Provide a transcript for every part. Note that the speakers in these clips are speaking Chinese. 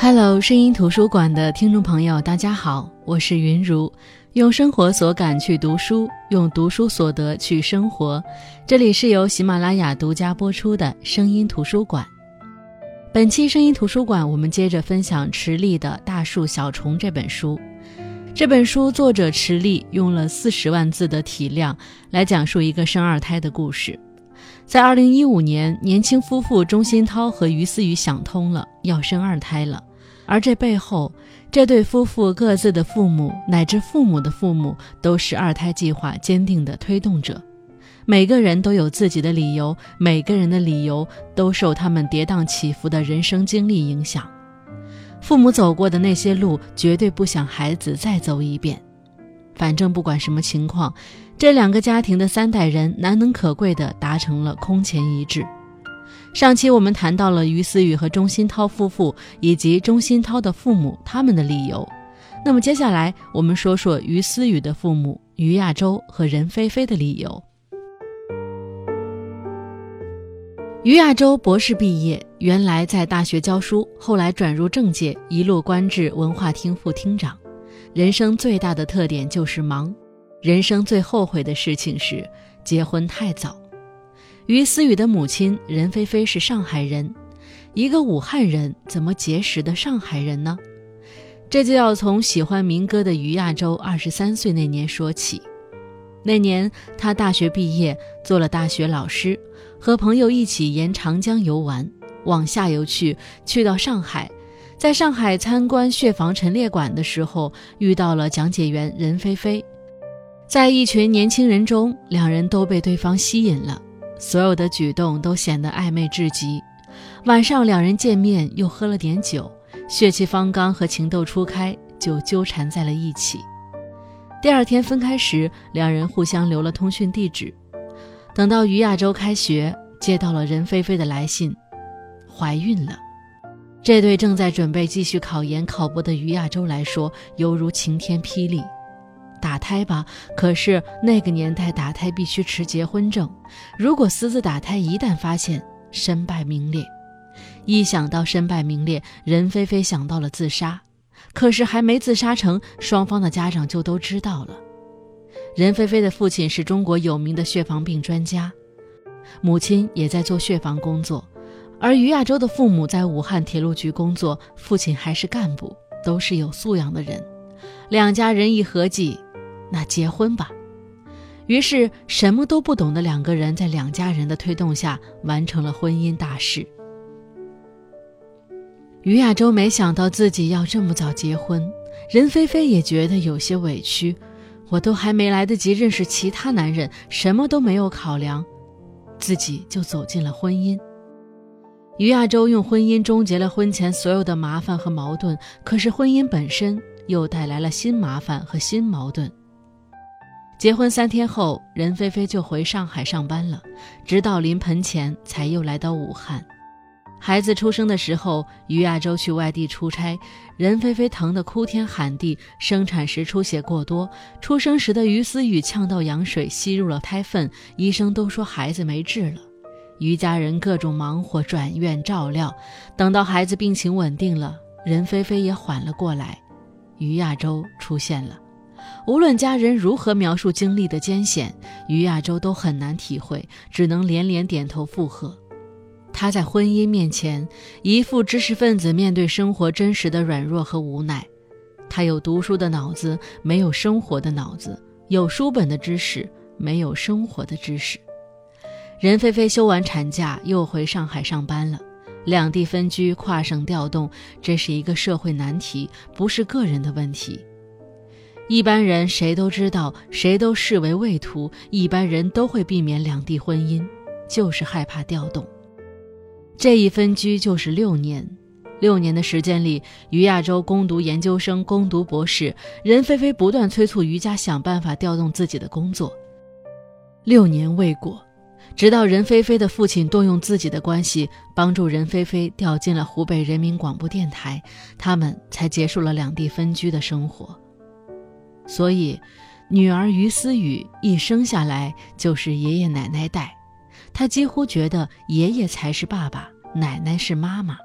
Hello，声音图书馆的听众朋友，大家好，我是云如，用生活所感去读书，用读书所得去生活。这里是由喜马拉雅独家播出的声音图书馆。本期声音图书馆，我们接着分享池莉的《大树小虫》这本书。这本书作者池莉用了四十万字的体量来讲述一个生二胎的故事。在二零一五年，年轻夫妇钟欣涛和于思雨想通了，要生二胎了。而这背后，这对夫妇各自的父母乃至父母的父母，都是二胎计划坚定的推动者。每个人都有自己的理由，每个人的理由都受他们跌宕起伏的人生经历影响。父母走过的那些路，绝对不想孩子再走一遍。反正不管什么情况，这两个家庭的三代人难能可贵地达成了空前一致。上期我们谈到了于思雨和钟欣涛夫妇以及钟欣涛的父母他们的理由，那么接下来我们说说于思雨的父母于亚洲和任菲菲的理由。于亚洲博士毕业，原来在大学教书，后来转入政界，一路官至文化厅副厅长。人生最大的特点就是忙，人生最后悔的事情是结婚太早。于思雨的母亲任菲菲是上海人，一个武汉人怎么结识的上海人呢？这就要从喜欢民歌的于亚洲二十三岁那年说起。那年他大学毕业，做了大学老师，和朋友一起沿长江游玩，往下游去，去到上海，在上海参观血房陈列馆的时候，遇到了讲解员任菲菲，在一群年轻人中，两人都被对方吸引了。所有的举动都显得暧昧至极。晚上两人见面，又喝了点酒，血气方刚和情窦初开，就纠缠在了一起。第二天分开时，两人互相留了通讯地址。等到于亚洲开学，接到了任菲菲的来信，怀孕了。这对正在准备继续考研考博的于亚洲来说，犹如晴天霹雳。打胎吧，可是那个年代打胎必须持结婚证，如果私自打胎，一旦发现，身败名裂。一想到身败名裂，任菲菲想到了自杀。可是还没自杀成，双方的家长就都知道了。任菲菲的父亲是中国有名的血防病专家，母亲也在做血防工作，而于亚洲的父母在武汉铁路局工作，父亲还是干部，都是有素养的人。两家人一合计。那结婚吧。于是，什么都不懂的两个人在两家人的推动下完成了婚姻大事。于亚洲没想到自己要这么早结婚，任菲菲也觉得有些委屈。我都还没来得及认识其他男人，什么都没有考量，自己就走进了婚姻。于亚洲用婚姻终结了婚前所有的麻烦和矛盾，可是婚姻本身又带来了新麻烦和新矛盾。结婚三天后，任菲菲就回上海上班了，直到临盆前才又来到武汉。孩子出生的时候，于亚洲去外地出差，任菲菲疼得哭天喊地。生产时出血过多，出生时的于思雨呛到羊水，吸入了胎粪，医生都说孩子没治了。于家人各种忙活转院照料，等到孩子病情稳定了，任菲菲也缓了过来，于亚洲出现了。无论家人如何描述经历的艰险，于亚洲都很难体会，只能连连点头附和。他在婚姻面前，一副知识分子面对生活真实的软弱和无奈。他有读书的脑子，没有生活的脑子；有书本的知识，没有生活的知识。任菲菲休完产假，又回上海上班了。两地分居，跨省调动，这是一个社会难题，不是个人的问题。一般人谁都知道，谁都视为畏途。一般人都会避免两地婚姻，就是害怕调动。这一分居就是六年，六年的时间里，于亚洲攻读研究生，攻读博士，任菲菲不断催促于家想办法调动自己的工作。六年未果，直到任菲菲的父亲动用自己的关系，帮助任菲菲调进了湖北人民广播电台，他们才结束了两地分居的生活。所以，女儿于思雨一生下来就是爷爷奶奶带，她几乎觉得爷爷才是爸爸，奶奶是妈妈。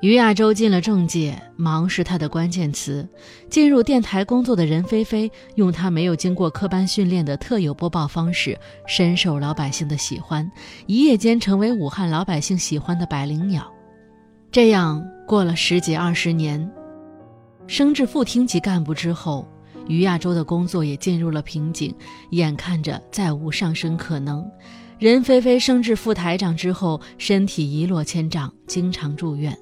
于亚洲进了政界，忙是他的关键词。进入电台工作的任菲菲，用她没有经过科班训练的特有播报方式，深受老百姓的喜欢，一夜间成为武汉老百姓喜欢的百灵鸟。这样过了十几二十年，升至副厅级干部之后，于亚洲的工作也进入了瓶颈，眼看着再无上升可能。任菲菲升至副台长之后，身体一落千丈，经常住院。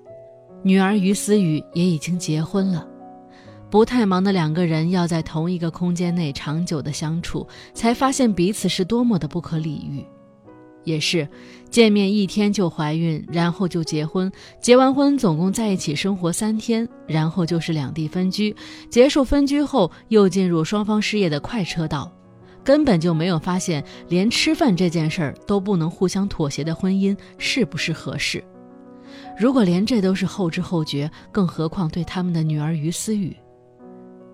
女儿于思雨也已经结婚了，不太忙的两个人要在同一个空间内长久的相处，才发现彼此是多么的不可理喻。也是，见面一天就怀孕，然后就结婚，结完婚总共在一起生活三天，然后就是两地分居，结束分居后又进入双方事业的快车道，根本就没有发现连吃饭这件事儿都不能互相妥协的婚姻是不是合适。如果连这都是后知后觉，更何况对他们的女儿于思雨？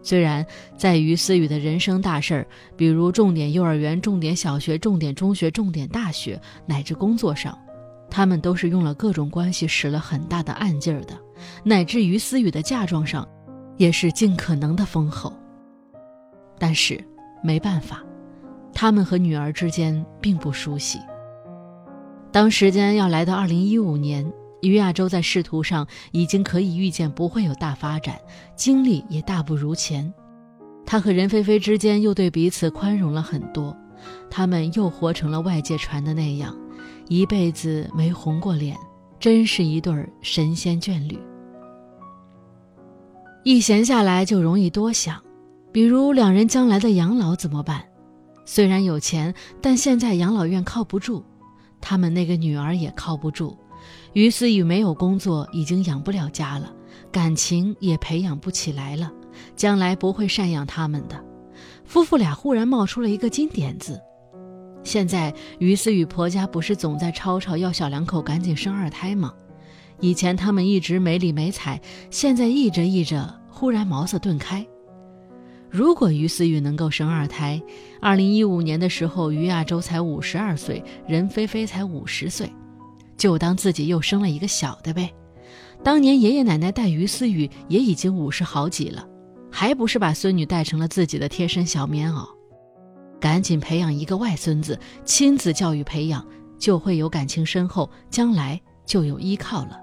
虽然在于思雨的人生大事儿，比如重点幼儿园、重点小学、重点中学、重点大学，乃至工作上，他们都是用了各种关系使了很大的暗劲儿的，乃至于思雨的嫁妆上，也是尽可能的丰厚。但是没办法，他们和女儿之间并不熟悉。当时间要来到二零一五年。于亚洲在仕途上已经可以预见不会有大发展，精力也大不如前。他和任菲菲之间又对彼此宽容了很多，他们又活成了外界传的那样，一辈子没红过脸，真是一对神仙眷侣。一闲下来就容易多想，比如两人将来的养老怎么办？虽然有钱，但现在养老院靠不住，他们那个女儿也靠不住。于思雨没有工作，已经养不了家了，感情也培养不起来了，将来不会赡养他们的。夫妇俩忽然冒出了一个金点子：现在于思雨婆家不是总在吵吵要小两口赶紧生二胎吗？以前他们一直没理没睬，现在议着议着，忽然茅塞顿开。如果于思雨能够生二胎，二零一五年的时候，于亚洲才五十二岁，任菲菲才五十岁。就当自己又生了一个小的呗。当年爷爷奶奶带于思雨也已经五十好几了，还不是把孙女带成了自己的贴身小棉袄？赶紧培养一个外孙子，亲子教育培养就会有感情深厚，将来就有依靠了。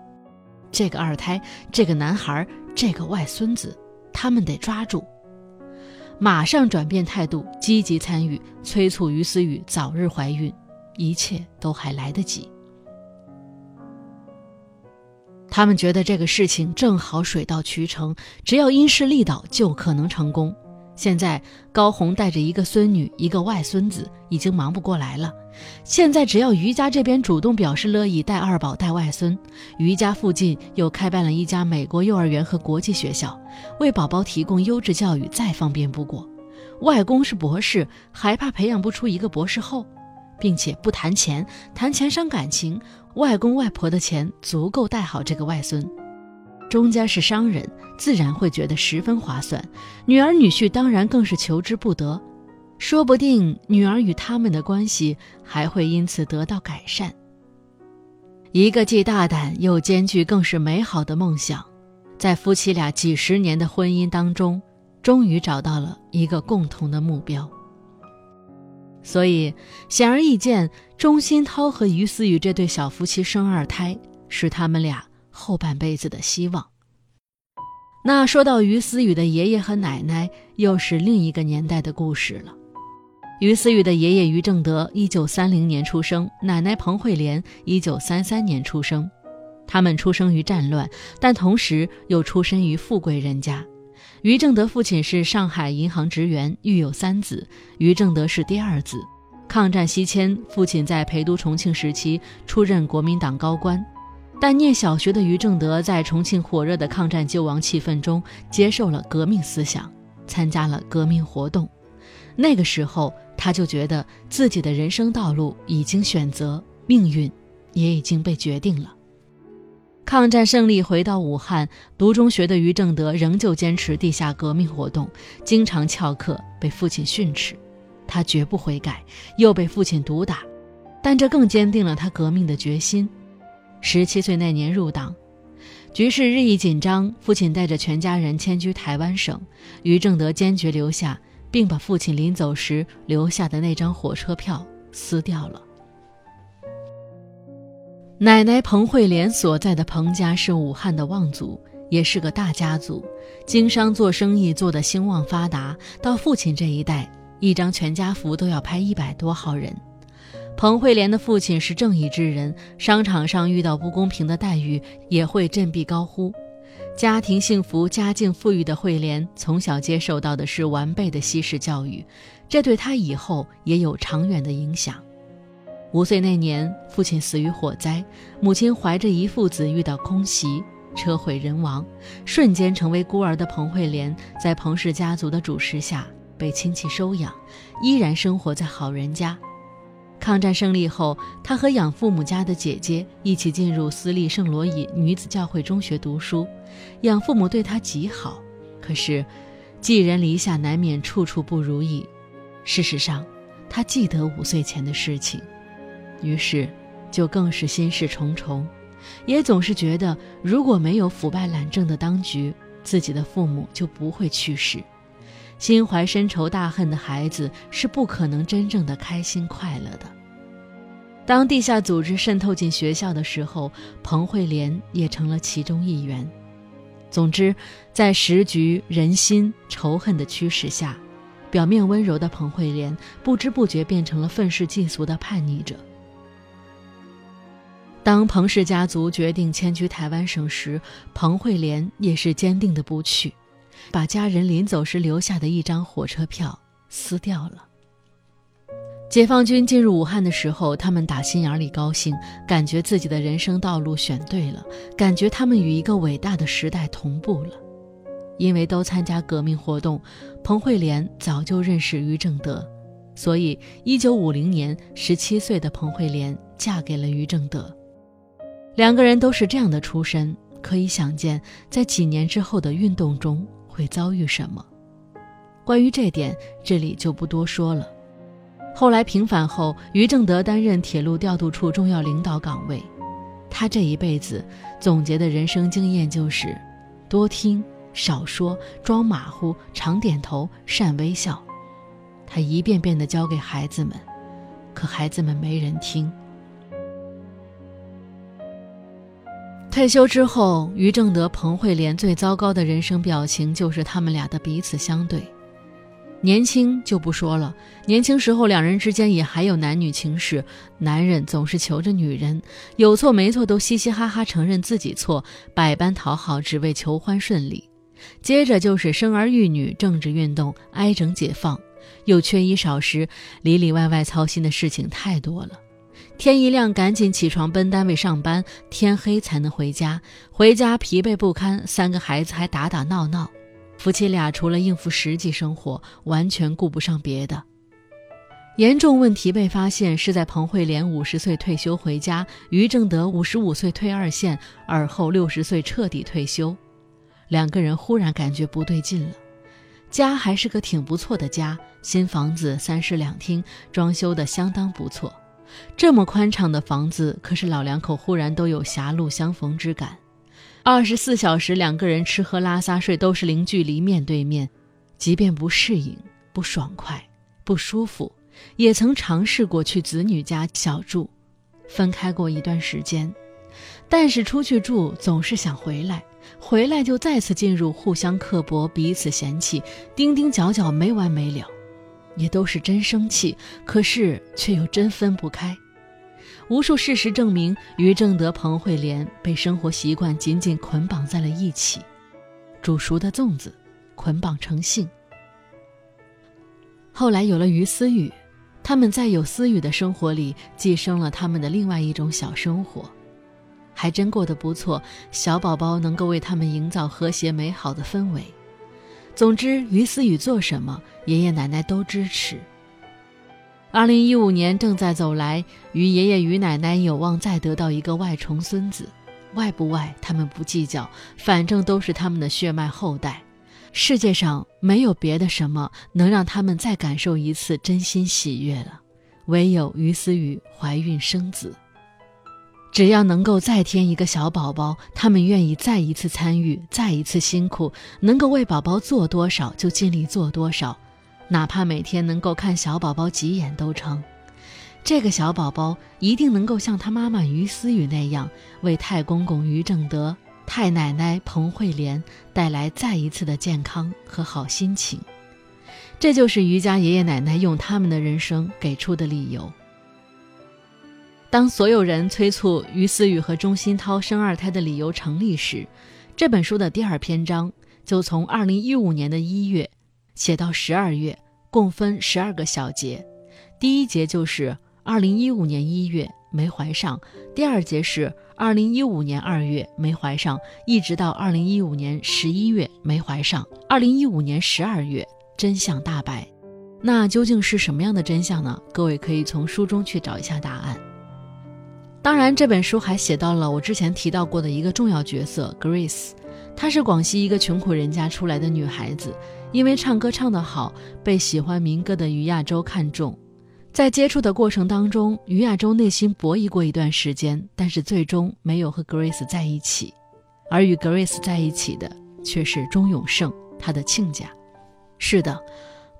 这个二胎，这个男孩，这个外孙子，他们得抓住，马上转变态度，积极参与，催促于思雨早日怀孕，一切都还来得及。他们觉得这个事情正好水到渠成，只要因势利导就可能成功。现在高红带着一个孙女、一个外孙子，已经忙不过来了。现在只要于家这边主动表示乐意带二宝、带外孙，于家附近又开办了一家美国幼儿园和国际学校，为宝宝提供优质教育，再方便不过。外公是博士，还怕培养不出一个博士后？并且不谈钱，谈钱伤感情。外公外婆的钱足够带好这个外孙，钟家是商人，自然会觉得十分划算。女儿女婿当然更是求之不得，说不定女儿与他们的关系还会因此得到改善。一个既大胆又艰巨，更是美好的梦想，在夫妻俩几十年的婚姻当中，终于找到了一个共同的目标。所以，显而易见，钟欣涛和于思雨这对小夫妻生二胎，是他们俩后半辈子的希望。那说到于思雨的爷爷和奶奶，又是另一个年代的故事了。于思雨的爷爷于正德，一九三零年出生；奶奶彭慧莲，一九三三年出生。他们出生于战乱，但同时又出身于富贵人家。于正德父亲是上海银行职员，育有三子，于正德是第二子。抗战西迁，父亲在陪都重庆时期出任国民党高官，但念小学的于正德在重庆火热的抗战救亡气氛中接受了革命思想，参加了革命活动。那个时候，他就觉得自己的人生道路已经选择，命运也已经被决定了。抗战胜利，回到武汉读中学的于正德仍旧坚持地下革命活动，经常翘课，被父亲训斥。他绝不悔改，又被父亲毒打，但这更坚定了他革命的决心。十七岁那年入党，局势日益紧张，父亲带着全家人迁居台湾省，于正德坚决留下，并把父亲临走时留下的那张火车票撕掉了。奶奶彭慧莲所在的彭家是武汉的望族，也是个大家族，经商做生意做得兴旺发达。到父亲这一代，一张全家福都要拍一百多号人。彭慧莲的父亲是正义之人，商场上遇到不公平的待遇也会振臂高呼。家庭幸福、家境富裕的慧莲，从小接受到的是完备的西式教育，这对她以后也有长远的影响。五岁那年，父亲死于火灾，母亲怀着一父子遇到空袭，车毁人亡，瞬间成为孤儿的彭慧莲，在彭氏家族的主持下被亲戚收养，依然生活在好人家。抗战胜利后，他和养父母家的姐姐一起进入私立圣罗伊女子教会中学读书，养父母对他极好。可是，寄人篱下难免处处不如意。事实上，他记得五岁前的事情，于是就更是心事重重，也总是觉得如果没有腐败懒政的当局，自己的父母就不会去世。心怀深仇大恨的孩子是不可能真正的开心快乐的。当地下组织渗透进学校的时候，彭慧莲也成了其中一员。总之，在时局、人心、仇恨的驱使下，表面温柔的彭慧莲不知不觉变成了愤世嫉俗的叛逆者。当彭氏家族决定迁居台湾省时，彭慧莲也是坚定的不去。把家人临走时留下的一张火车票撕掉了。解放军进入武汉的时候，他们打心眼里高兴，感觉自己的人生道路选对了，感觉他们与一个伟大的时代同步了。因为都参加革命活动，彭慧莲早就认识于正德，所以1950年，17岁的彭慧莲嫁给了于正德。两个人都是这样的出身，可以想见，在几年之后的运动中。会遭遇什么？关于这点，这里就不多说了。后来平反后，于正德担任铁路调度处重要领导岗位。他这一辈子总结的人生经验就是：多听少说，装马虎，常点头，善微笑。他一遍遍地教给孩子们，可孩子们没人听。退休之后，于正德、彭慧莲最糟糕的人生表情就是他们俩的彼此相对。年轻就不说了，年轻时候两人之间也还有男女情事，男人总是求着女人，有错没错都嘻嘻哈哈承认自己错，百般讨好只为求欢顺利。接着就是生儿育女、政治运动、挨整解放，又缺衣少食，里里外外操心的事情太多了。天一亮，赶紧起床奔单位上班，天黑才能回家。回家疲惫不堪，三个孩子还打打闹闹，夫妻俩除了应付实际生活，完全顾不上别的。严重问题被发现是在彭慧莲五十岁退休回家，于正德五十五岁退二线，而后六十岁彻底退休。两个人忽然感觉不对劲了。家还是个挺不错的家，新房子三室两厅，装修的相当不错。这么宽敞的房子，可是老两口忽然都有狭路相逢之感。二十四小时两个人吃喝拉撒睡都是零距离面对面，即便不适应、不爽快、不舒服，也曾尝试过去子女家小住，分开过一段时间。但是出去住总是想回来，回来就再次进入互相刻薄、彼此嫌弃、丁丁角角没完没了。也都是真生气，可是却又真分不开。无数事实证明，于正德、彭慧莲被生活习惯紧紧捆绑在了一起，煮熟的粽子捆绑成性。后来有了于思雨，他们在有思雨的生活里寄生了他们的另外一种小生活，还真过得不错。小宝宝能够为他们营造和谐美好的氛围。总之，于思雨做什么，爷爷奶奶都支持。二零一五年正在走来，于爷爷于奶奶有望再得到一个外重孙子，外不外他们不计较，反正都是他们的血脉后代。世界上没有别的什么能让他们再感受一次真心喜悦了，唯有于思雨怀孕生子。只要能够再添一个小宝宝，他们愿意再一次参与，再一次辛苦，能够为宝宝做多少就尽力做多少，哪怕每天能够看小宝宝几眼都成。这个小宝宝一定能够像他妈妈于思雨那样，为太公公于正德、太奶奶彭慧莲带来再一次的健康和好心情。这就是于家爷爷奶奶用他们的人生给出的理由。当所有人催促于思雨和钟欣涛生二胎的理由成立时，这本书的第二篇章就从二零一五年的一月写到十二月，共分十二个小节。第一节就是二零一五年一月没怀上，第二节是二零一五年二月没怀上，一直到二零一五年十一月没怀上，二零一五年十二月真相大白。那究竟是什么样的真相呢？各位可以从书中去找一下答案。当然，这本书还写到了我之前提到过的一个重要角色 Grace，她是广西一个穷苦人家出来的女孩子，因为唱歌唱得好，被喜欢民歌的于亚洲看中。在接触的过程当中，于亚洲内心博弈过一段时间，但是最终没有和 Grace 在一起，而与 Grace 在一起的却是钟永胜，他的亲家。是的，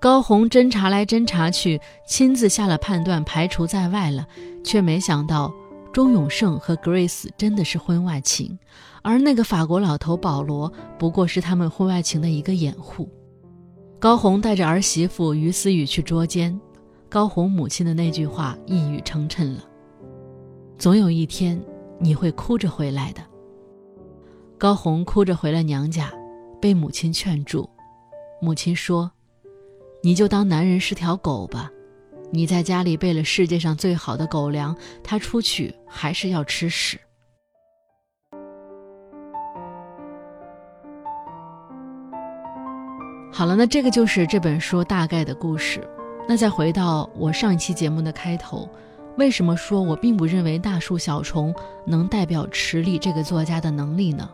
高红侦查来侦查去，亲自下了判断，排除在外了，却没想到。钟永胜和 Grace 真的是婚外情，而那个法国老头保罗不过是他们婚外情的一个掩护。高红带着儿媳妇于思雨去捉奸，高红母亲的那句话一语成谶了：“总有一天你会哭着回来的。”高红哭着回了娘家，被母亲劝住。母亲说：“你就当男人是条狗吧。”你在家里备了世界上最好的狗粮，它出去还是要吃屎。好了，那这个就是这本书大概的故事。那再回到我上一期节目的开头，为什么说我并不认为《大树小虫》能代表池莉这个作家的能力呢？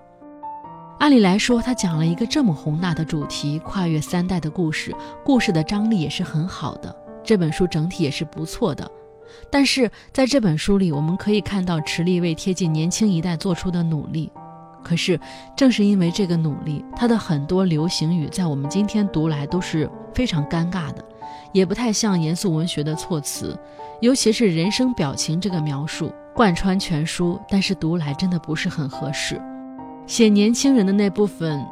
按理来说，他讲了一个这么宏大的主题，跨越三代的故事，故事的张力也是很好的。这本书整体也是不错的，但是在这本书里，我们可以看到池莉为贴近年轻一代做出的努力。可是，正是因为这个努力，他的很多流行语在我们今天读来都是非常尴尬的，也不太像严肃文学的措辞。尤其是人生表情这个描述，贯穿全书，但是读来真的不是很合适。写年轻人的那部分。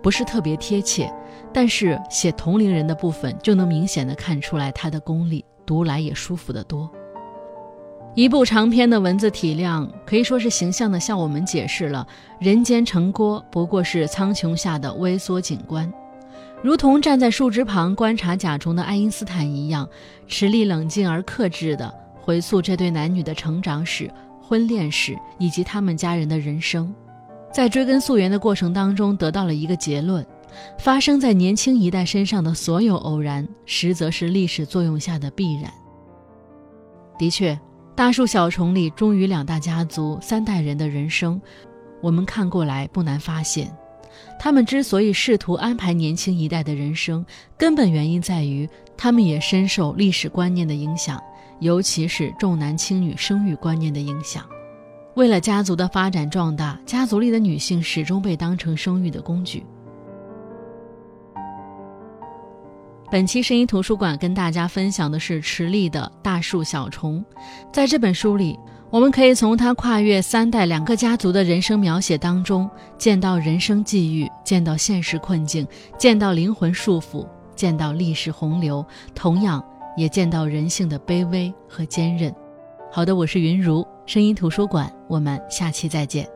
不是特别贴切，但是写同龄人的部分就能明显的看出来他的功力，读来也舒服得多。一部长篇的文字体量可以说是形象的向我们解释了人间城郭不过是苍穹下的微缩景观，如同站在树枝旁观察甲虫的爱因斯坦一样，池莉冷静而克制的回溯这对男女的成长史、婚恋史以及他们家人的人生。在追根溯源的过程当中，得到了一个结论：发生在年轻一代身上的所有偶然，实则是历史作用下的必然。的确，大树小虫里忠于两大家族三代人的人生，我们看过来不难发现，他们之所以试图安排年轻一代的人生，根本原因在于他们也深受历史观念的影响，尤其是重男轻女生育观念的影响。为了家族的发展壮大，家族里的女性始终被当成生育的工具。本期声音图书馆跟大家分享的是池莉的《大树小虫》。在这本书里，我们可以从她跨越三代两个家族的人生描写当中，见到人生际遇，见到现实困境，见到灵魂束缚，见到历史洪流，同样也见到人性的卑微和坚韧。好的，我是云如声音图书馆，我们下期再见。